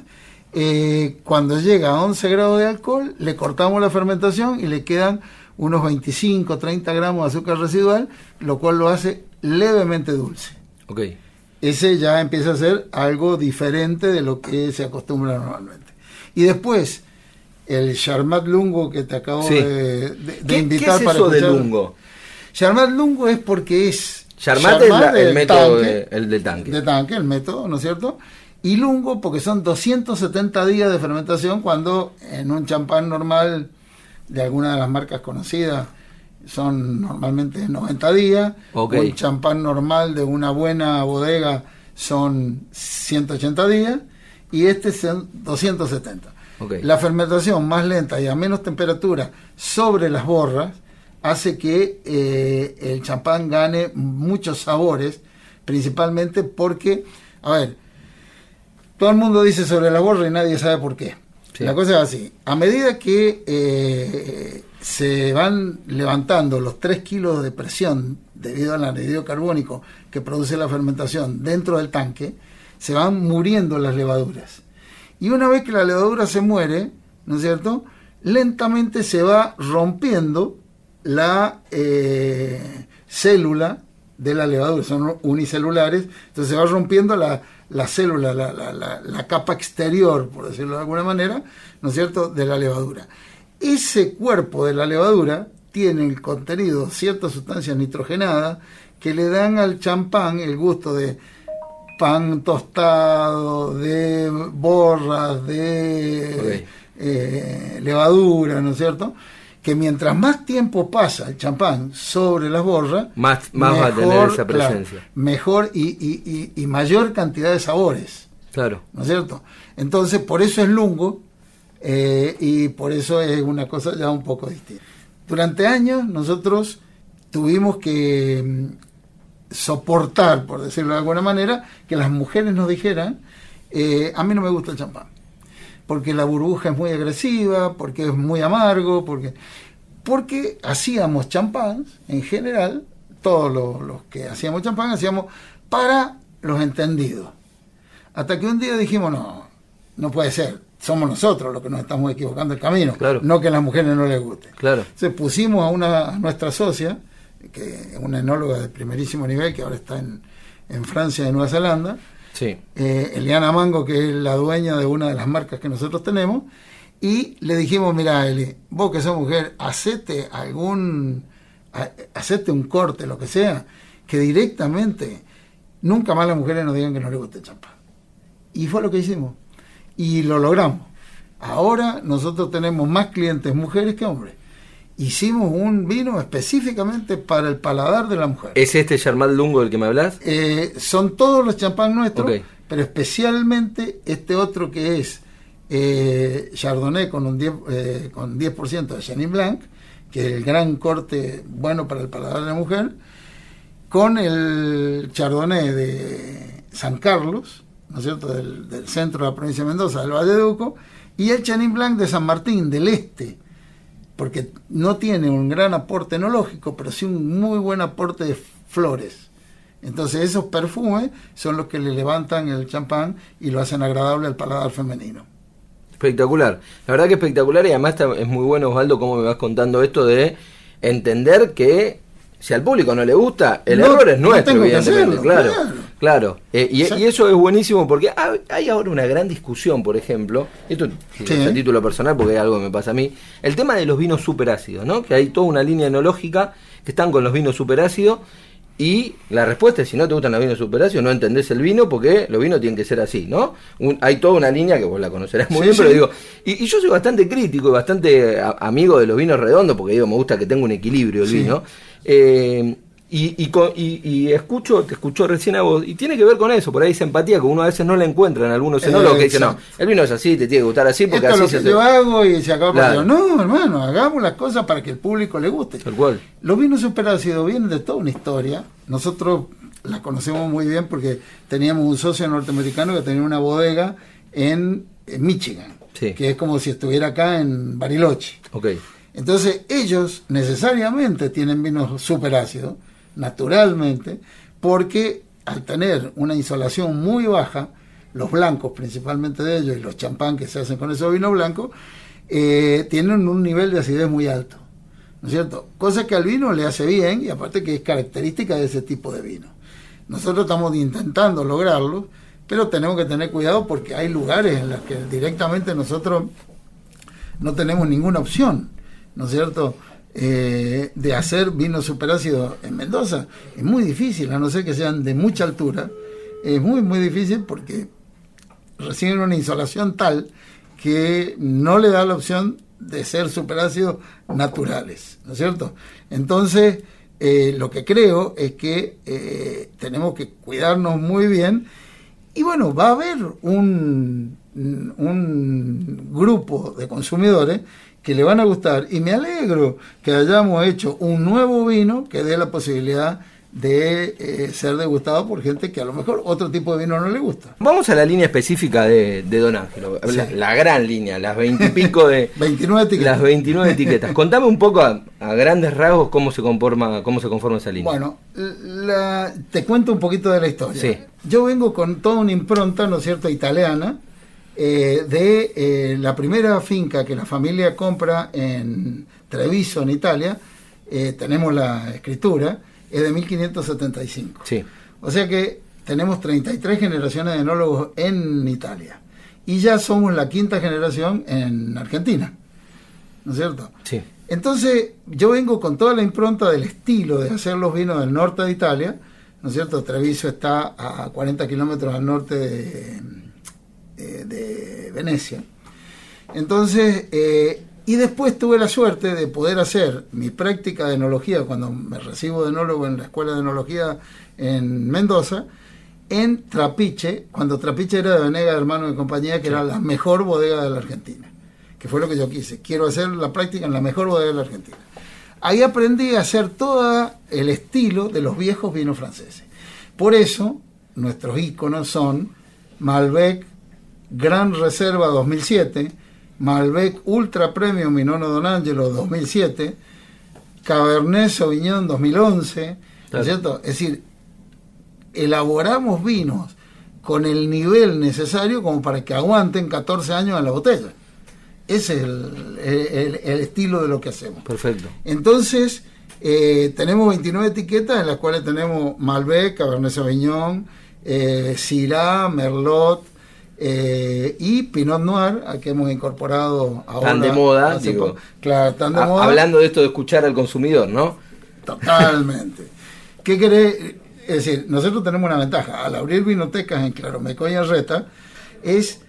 Eh, cuando llega a 11 grados de alcohol, le cortamos la fermentación y le quedan unos 25, 30 gramos de azúcar residual, lo cual lo hace levemente dulce. Ok. Ese ya empieza a ser algo diferente de lo que se acostumbra normalmente. Y después, el Charmat Lungo que te acabo Sí. de, de- de ¿Qué, qué invitar es para eso de escuchar. lungo? Charmat Lungo es porque es. Charmat es la- el del método tanque, de- el del tanque. De tanque, el método, ¿no es cierto? Y Lungo porque son 270 días de fermentación cuando en un champán normal de alguna de las marcas conocidas son normalmente 90 días. Ok. Un champán normal de una buena bodega son 180 días y este son 270. Ok. La fermentación más lenta y a menos temperatura sobre las borras hace que eh, el champán gane muchos sabores, principalmente porque, a ver, todo el mundo dice sobre la borra y nadie sabe por qué. Sí. La cosa es así, a medida que eh, se van levantando los 3 kilos de presión debido al anhídrido carbónico que produce la fermentación dentro del tanque, se van muriendo las levaduras. Y una vez que la levadura se muere, ¿no es cierto? Lentamente se va rompiendo la eh, célula de la levadura, son unicelulares, entonces se va rompiendo la, la célula, la, la- la- la capa exterior, por decirlo de alguna manera, ¿no es cierto?, de la levadura. Ese cuerpo de la levadura tiene el contenido, ciertas sustancias nitrogenadas, que le dan al champán el gusto de pan tostado, de borras, de eh, levadura, ¿no es cierto? Que mientras más tiempo pasa el champán sobre las borras, Más- más va a tener esa presencia. mejor y, y- y- y mayor cantidad de sabores, Claro. ¿no es cierto? Entonces, por eso es lungo eh, y por eso es una cosa ya un poco distinta. Durante años nosotros tuvimos que mm, soportar, por decirlo de alguna manera, que las mujeres nos dijeran, eh, a mí no me gusta el champán, porque la burbuja es muy agresiva, porque es muy amargo, porque, porque hacíamos champán en general, todos los, los que hacíamos champán hacíamos para los entendidos. Hasta que un día dijimos, no, no puede ser, somos nosotros los que nos estamos equivocando el camino, Claro. no que a las mujeres no les guste. Claro. Entonces pusimos a una a nuestra socia, que es una enóloga de primerísimo nivel, que ahora está en, en Francia y Nueva Zelanda, Eh, Eliana Mango, que es la dueña de una de las marcas que nosotros tenemos, y le dijimos, mira Eli, vos que sos mujer, hacete algún, ha- hacete un corte, lo que sea, que directamente nunca más las mujeres nos digan que no les gusta el champán. Y fue lo que hicimos. Y lo logramos. Ahora nosotros tenemos más clientes mujeres que hombres. Hicimos un vino específicamente para el paladar de la mujer. ¿Es este Charmat Lungo del que me hablas? Eh, son todos los champán nuestros, pero especialmente este otro que es eh, Chardonnay con un 10%, eh, con 10 de Chenin Blanc, que es el gran corte bueno para el paladar de la mujer, con el Chardonnay de San Carlos, ¿no es cierto?, del, del centro de la provincia de Mendoza, del Valle de Uco, y el Chenin Blanc de San Martín, del este, porque no tiene un gran aporte enológico, pero sí un muy buen aporte de flores. Entonces esos perfumes son los que le levantan el champán y lo hacen agradable al paladar femenino. Espectacular. La verdad que espectacular y además está- es muy bueno, Osvaldo, cómo me vas contando esto de entender que si al público no le gusta, el No- error es no nuestro, que evidentemente, claro. claro. Claro, eh, y, eso es buenísimo porque hay, ahora una gran discusión, por ejemplo, esto Sí. es a título personal porque es algo que me pasa a mí, el tema de los vinos superácidos, ¿no? Que hay toda una línea enológica que están con los vinos superácidos y la respuesta es si no te gustan los vinos superácidos no entendés el vino porque los vinos tienen que ser así, ¿no? Un- hay toda una línea que vos la conocerás muy Sí, bien, pero digo, y, y yo soy bastante crítico y bastante a- amigo de los vinos redondos porque digo, me gusta que tenga un equilibrio el vino. Eh, y, y, y- y escucho, te escucho recién a vos, y tiene que ver con eso, por ahí esa empatía que uno a veces no la encuentra en algunos enólogos que dicen, no, el vino es así, te tiene que gustar así porque Esto es así lo se que hace. yo hago y se acaba Claro. No, hermano, hagamos las cosas para que el público le guste. Tal cual. Los vinos superácidos vienen de toda una historia. Nosotros la conocemos muy bien porque teníamos un socio norteamericano que tenía una bodega en, en Michigan, Sí. que es como si estuviera acá en Bariloche. Ok, Entonces ellos necesariamente tienen vinos superácidos, naturalmente, porque al tener una insolación muy baja, los blancos principalmente de ellos y los champán que se hacen con esos vinos blancos, eh, tienen un nivel de acidez muy alto, ¿no es cierto? Cosa que al vino le hace bien y aparte que es característica de ese tipo de vino. Nosotros estamos intentando lograrlo, pero tenemos que tener cuidado porque hay lugares en los que directamente nosotros no tenemos ninguna opción, ¿no es cierto? Eh, de hacer vino superácido en Mendoza. Es muy difícil, a no ser que sean de mucha altura. Es muy, muy difícil porque reciben una insolación tal que no le da la opción de ser superácidos naturales, ¿no es cierto? Entonces, eh, lo que creo es que eh, tenemos que cuidarnos muy bien y bueno, va a haber un, un grupo de consumidores que le van a gustar y me alegro que hayamos hecho un nuevo vino que dé la posibilidad de eh, ser degustado por gente que a lo mejor otro tipo de vino no le gusta. Vamos a la línea específica de, de Don Ángelo, la, gran línea, las veintipico de... 29 etiquetas. Las 29 etiquetas. Contame un poco a, a grandes rasgos cómo se conforma cómo se conforma esa línea. Bueno, la- te cuento un poquito de la historia. Sí. Yo vengo con toda una impronta, ¿no es cierto?, italiana, eh, de eh, la primera finca que la familia compra en Treviso, en Italia, eh, tenemos la escritura, es de 1575. Sí. O sea que tenemos 33 generaciones de enólogos en Italia. Y ya somos la quinta generación en Argentina. ¿No es cierto? Sí. Entonces, yo vengo con toda la impronta del estilo de hacer los vinos del norte de Italia, ¿no es cierto? Treviso está a 40 kilómetros al norte de, eh, de Venecia. Entonces, eh, y después tuve la suerte de poder hacer mi práctica de enología cuando me recibo de enólogo en la Escuela de Enología en Mendoza, en Trapiche, cuando Trapiche era de Venega, hermano de compañía, que era la mejor bodega de la Argentina, que fue lo que yo quise. Quiero hacer la práctica en la mejor bodega de la Argentina. Ahí aprendí a hacer todo el estilo de los viejos vinos franceses. Por eso, nuestros íconos son Malbec Gran Reserva 2007, Malbec Ultra Premium Minono Don Angelo 2007, Cabernet Sauvignon 2011, ¿no Claro. es cierto? Es decir, elaboramos vinos con el nivel necesario como para que aguanten 14 años en la botella. Ese es el, el- el estilo de lo que hacemos. Perfecto. Entonces, eh, tenemos 29 etiquetas en las cuales tenemos Malbec, Cabernet Sauvignon, eh, Syrah, Merlot eh, y Pinot Noir, a que hemos incorporado ahora. Tan de moda, digo. Claro, tan de Ha- moda. hablando de esto de escuchar al consumidor, ¿no? Totalmente. ¿Qué querés? Es decir, nosotros tenemos una ventaja. Al abrir vinotecas en Claromeco y en Reta, es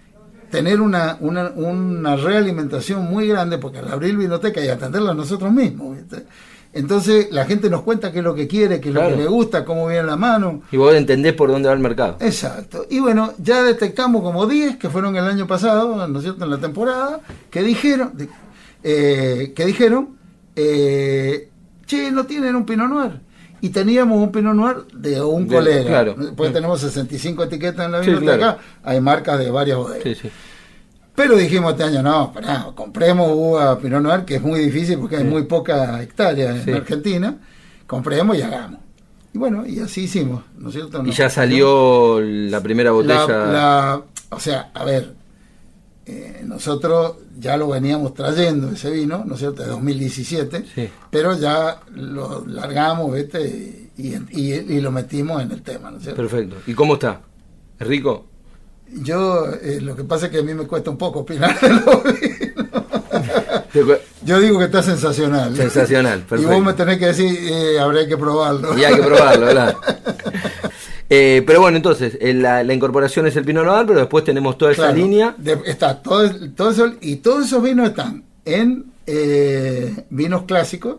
tener una, una, una realimentación muy grande, porque al abrir vinoteca y atenderla nosotros mismos, ¿viste? Entonces la gente nos cuenta qué es lo que quiere, qué es Claro. lo que le gusta, cómo viene la mano. Y vos entendés por dónde va el mercado. Exacto. Y bueno, ya detectamos como 10 que fueron el año pasado, ¿no es cierto?, en la temporada, que dijeron, eh, que dijeron, eh, che, no tienen un Pinot Noir. Y teníamos un Pinot Noir de un De- colega. claro. Pues tenemos 65 etiquetas en la Sí, biblioteca, claro. hay marcas de varias bodegas. Sí, sí. Pero dijimos este año, no, pará, compremos uva Pinot Noir, que es muy difícil porque hay muy poca hectárea en Sí. Argentina, compremos y hagamos. Y bueno, y así hicimos, ¿no es cierto? Y ya salió la primera botella. la, la- o sea, a ver, eh, nosotros ya lo veníamos trayendo ese vino, ¿no es cierto?, de 2017, pero ya lo largamos, ¿viste? Y, y, lo metimos en el tema, ¿no es cierto? Perfecto. ¿Y cómo está? ¿Es rico? Yo, eh, lo que pasa es que a mí me cuesta un poco opinar de los vinos. Yo digo que está sensacional. Sensacional, perfecto. Y vos me tenés que decir, eh, habría que probarlo. Y hay que probarlo, ¿verdad? Eh, pero bueno, entonces, eh, la, incorporación es el vino Noval, pero después tenemos toda esa línea. está todo, todo eso, y todos esos vinos están en eh, vinos clásicos,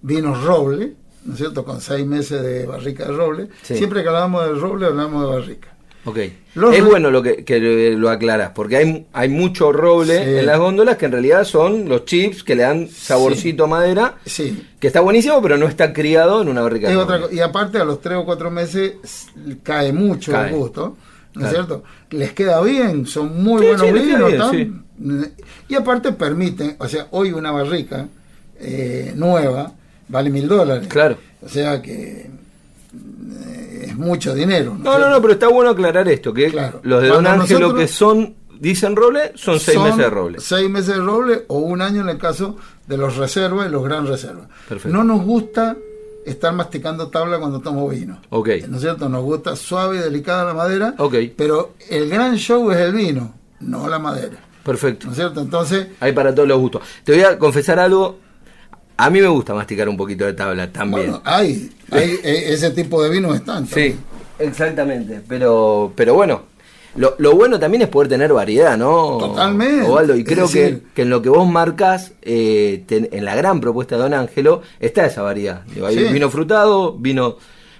vinos roble, ¿no es cierto? Con seis meses de barrica de roble. Siempre que hablamos de roble, hablamos de barrica. Ok. es bueno lo que, lo aclaras, porque hay, hay mucho roble en las góndolas que en realidad son los chips que le dan saborcito a madera, sí. que está buenísimo, pero no está criado en una barrica. y aparte a los tres o cuatro meses cae mucho el gusto, ¿no es cierto? Les queda bien, son muy buenos vinos. y aparte permiten, o sea, hoy una barrica eh, nueva vale mil dólares. Claro. O sea que es mucho dinero. No, no, no, pero está bueno aclarar esto, que los de Don Ángelo que son, dicen roble, son seis meses de roble. Seis meses de roble o un año en el caso de los reservas y los gran reservas. No nos gusta estar masticando tabla cuando tomamos vino. Okay. ¿No es cierto? Nos gusta suave y delicada la madera. Okay. Pero el gran show es el vino, no la madera. Perfecto. ¿No es cierto? Entonces. Hay para todos los gustos. Te voy a confesar algo a mí me gusta masticar un poquito de tabla también. Bueno, hay, hay ese tipo de vinos están. Sí, exactamente. Pero, pero bueno, lo, lo, bueno también es poder tener variedad, ¿no? Totalmente. Ovaldo, y creo que, que, en lo que vos marcas, eh, en la gran propuesta de Don Ángelo, está esa variedad. hay vino frutado, vino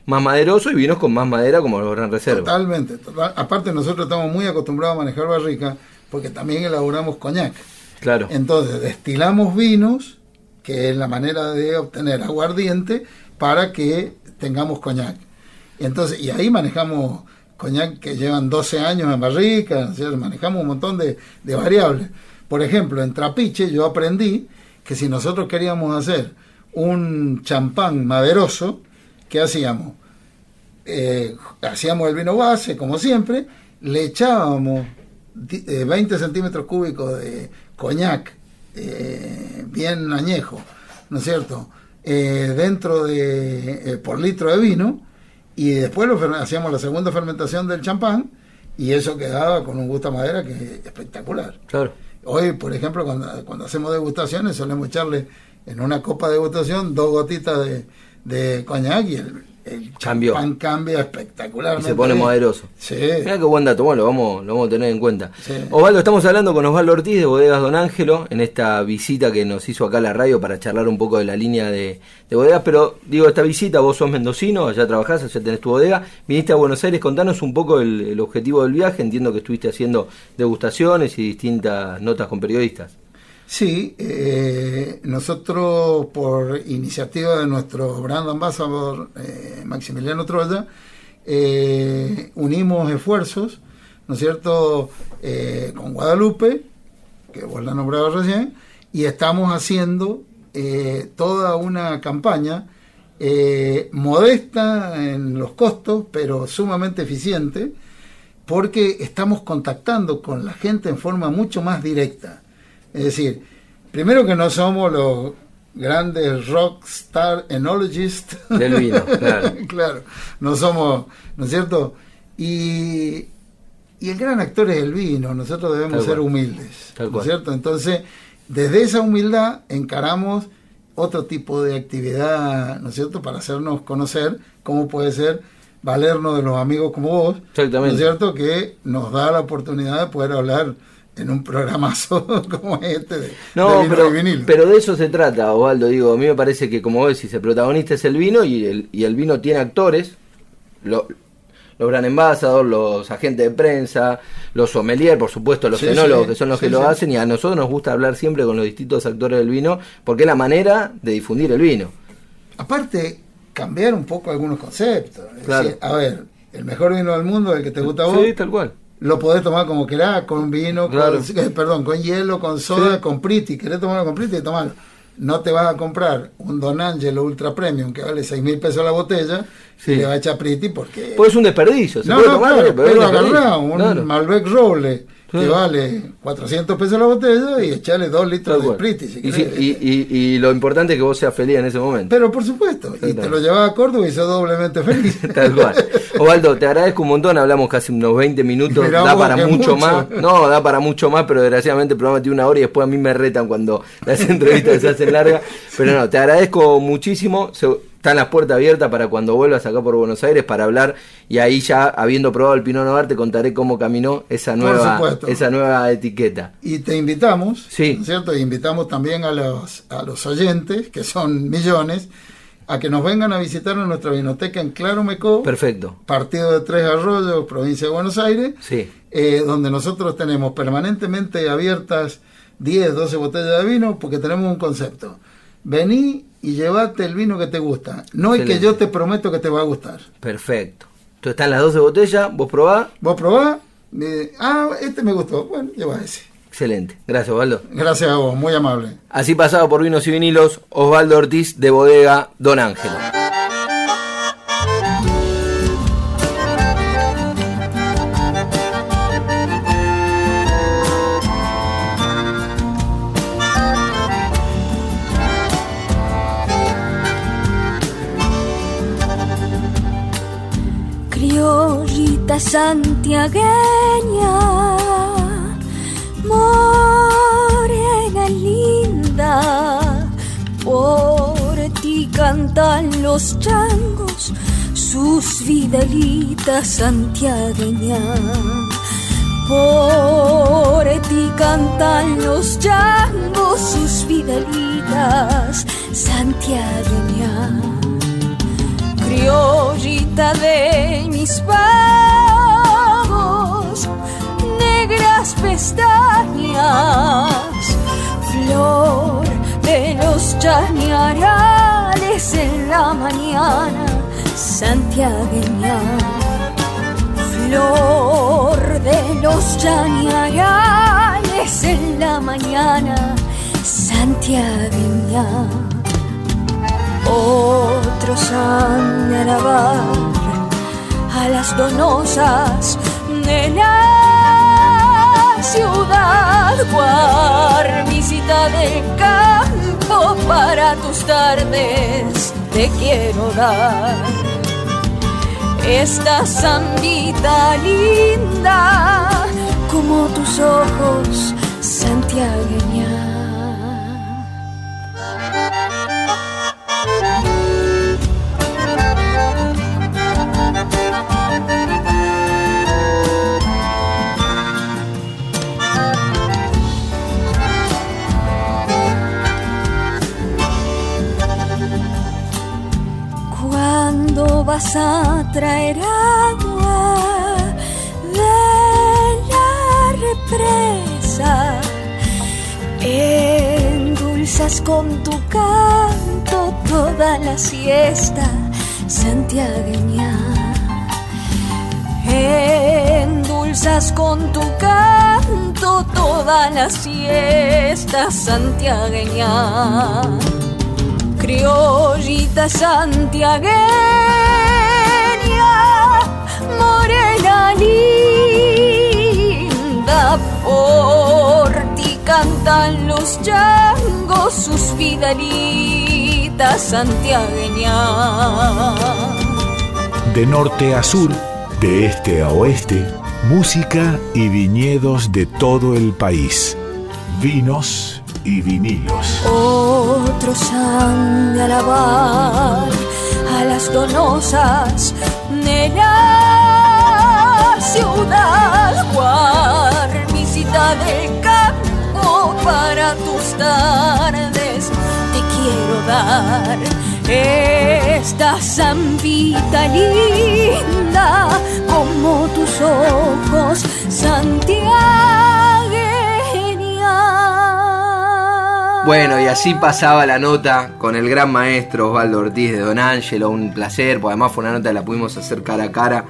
más maderoso y vinos con más madera como los Gran Reserva. Totalmente. Aparte nosotros estamos muy acostumbrados a manejar barrica porque también elaboramos coñac. Claro. Entonces destilamos vinos que es la manera de obtener aguardiente para que tengamos coñac. Entonces, y ahí manejamos coñac que llevan 12 años en barrica, manejamos un montón de, variables. Por ejemplo, en Trapiche yo aprendí que si nosotros queríamos hacer un champán maderoso, ¿qué hacíamos? Eh, hacíamos el vino base, como siempre, le echábamos 20 eh, centímetros cúbicos de coñac eh, bien añejo, ¿no es cierto? Eh, dentro de, eh, por litro de vino, y después lo, hacíamos la segunda fermentación del champán, y eso quedaba con un gusto a madera que es espectacular. Claro. Hoy, por ejemplo, cuando, cuando hacemos degustaciones, solemos echarle en una copa de degustación dos gotitas de, de coñac y el, el pan cambia espectacularmente. se pone moderoso. Sí. Mira qué buen dato, bueno, lo vamos, lo vamos a tener en cuenta. Osvaldo, estamos hablando con Osvaldo Ortiz de Bodegas Don Ángelo en esta visita que nos hizo acá a la radio para charlar un poco de la línea de, bodegas. Pero digo, esta visita, vos sos mendocino, allá trabajás, allá tenés tu bodega. Viniste a Buenos Aires, contanos un poco el objetivo del viaje. Entiendo que estuviste haciendo degustaciones y distintas notas con periodistas. Sí, eh, nosotros por iniciativa de nuestro brand ambassador eh, Maximiliano Troya, eh, unimos esfuerzos, ¿no es cierto?, con Guadalupe, que vos la nombrabas recién, y estamos haciendo toda una campaña modesta en los costos, pero sumamente eficiente, porque estamos contactando con la gente en forma mucho más directa es decir, primero que no somos los grandes rockstar enologists del vino, claro. claro, no somos, ¿no es cierto? Y, y el gran actor es el vino, nosotros debemos ser humildes, ¿no es cierto? Entonces, desde esa humildad encaramos otro tipo de actividad, ¿no es cierto?, para hacernos conocer cómo puede ser valernos de los amigos como vos, ¿no es cierto?, que nos da la oportunidad de poder hablar en un programazo como este de, no, pero, pero de eso se trata, Osvaldo. Digo, a mí me parece que, como vos decís, el protagonista es el vino y el, y el vino tiene actores. los gran embajadores, los agentes de prensa, los sommeliers, por supuesto, los fenólogos, que son los que lo hacen, y a nosotros nos gusta hablar siempre con los distintos actores del vino, porque es la manera de difundir el vino. Aparte, cambiar un poco algunos conceptos. a ver, el mejor vino del mundo, el que te gusta a vos. Sí, tal cual lo podés tomar como querás, con vino, con, eh, perdón, con hielo, con soda, con priti. Querés tomarlo con priti, tomarlo. No te vas a comprar un Don Angelo Ultra Premium que vale 6 mil pesos la botella y le va a echar priti porque... Pues es un desperdicio. no, no, pero, agarrá un Malbec Roble que vale 400 pesos la botella y echarle 2 litros Tal de cual. Sprite, si y, y- y- y lo importante es que vos seas feliz en ese momento. Pero por supuesto, y te lo llevas a Córdoba y sos doblemente feliz. Tal cual. Osvaldo, te agradezco un montón, hablamos casi unos 20 minutos, Mirá da para mucho, mucho. más. No, da para mucho más, pero desgraciadamente el programa tiene una hora y después a mí me retan cuando las entrevistas se hacen largas. Pero no, te agradezco muchísimo. Se- están las puertas abiertas para cuando vuelvas acá por Buenos Aires para hablar y ahí ya habiendo probado el Pinot Noir te contaré cómo caminó esa nueva esa nueva etiqueta. Y te invitamos, Sí. ¿no es cierto? Y invitamos también a los, a los oyentes, que son millones, a que nos vengan a visitar en nuestra vinoteca en Claro Mecó, Perfecto. partido de Tres Arroyos, provincia de Buenos Aires, Sí. eh, donde nosotros tenemos permanentemente abiertas 10, 12 botellas de vino, porque tenemos un concepto. Vení y llevate el vino que te gusta. No es que yo te prometo que te va a gustar. Perfecto. Entonces están las 12 botellas, vos probás. Vos probás, eh, ah, este me gustó, bueno, lleva ese. Excelente. Gracias, Osvaldo. Gracias a vos, muy amable. Así pasaba por Vinos y Vinilos, Osvaldo Ortiz de Bodega Don Ángelo. Criollita santiagueña, morena linda, por ti cantan los changos sus vidalitas santiagueñas. Por ti cantan los changos sus vidalitas santiagueñas criollita de mis vagos, negras pestañas, flor de los chañarales en la mañana, santiagueña. Flor de los chañarales en la mañana, santiagueña. Otros han a las donosas de la ciudad, guarnicita del campo para tus tardes te quiero dar. Esta zambita linda como tus ojos, santiagueña. Vas a traer agua de la represa? Endulzas con tu canto toda la siesta santiagueña. Endulzas con tu canto toda la siesta santiagueña criollita santiagueña, morena linda, por ti cantan los changos sus vidalitas santiagueñas. De norte a sur, de este a oeste, música y viñedos de todo el país. Vinos y vinilos. Otros han de alabar a las donosas de la ciudad, guarnicita del campo para tus tardes. Te quiero dar esta zambita linda como tus ojos, santiagueña. Bueno, y así pasaba la nota con el gran maestro Osvaldo Ortiz de Don Ángelo, un placer, porque además fue una nota que la pudimos hacer cara a cara,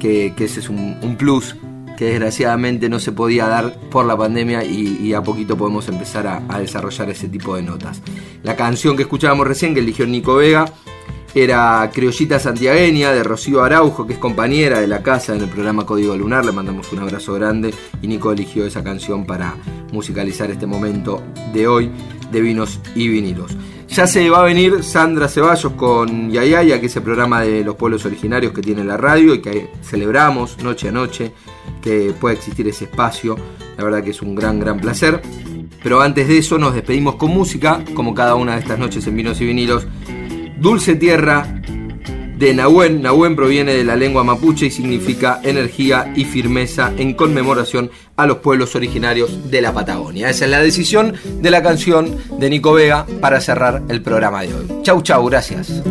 que, ese es un, plus que desgraciadamente no se podía dar por la pandemia y, y a poquito podemos empezar a, a desarrollar ese tipo de notas. La canción que escuchábamos recién, que eligió Nico Vega, era Criollita Santiagueña de Rocío Araujo, que es compañera de la casa en el programa Código Lunar. Le mandamos un abrazo grande y Nico eligió esa canción para musicalizar este momento de hoy de vinos y vinilos. Ya se va a venir Sandra Ceballos con Yayaya, que es el programa de los pueblos originarios que tiene la radio y que celebramos noche a noche que pueda existir ese espacio. La verdad que es un gran, gran placer. Pero antes de eso nos despedimos con música, como cada una de estas noches en Vinos y Vinilos. Dulce Tierra de Nahuen. Nahuen proviene de la lengua mapuche y significa energía y firmeza en conmemoración a los pueblos originarios de la Patagonia. Esa es la decisión de la canción de Nico Vega para cerrar el programa de hoy. Chau, chau, gracias.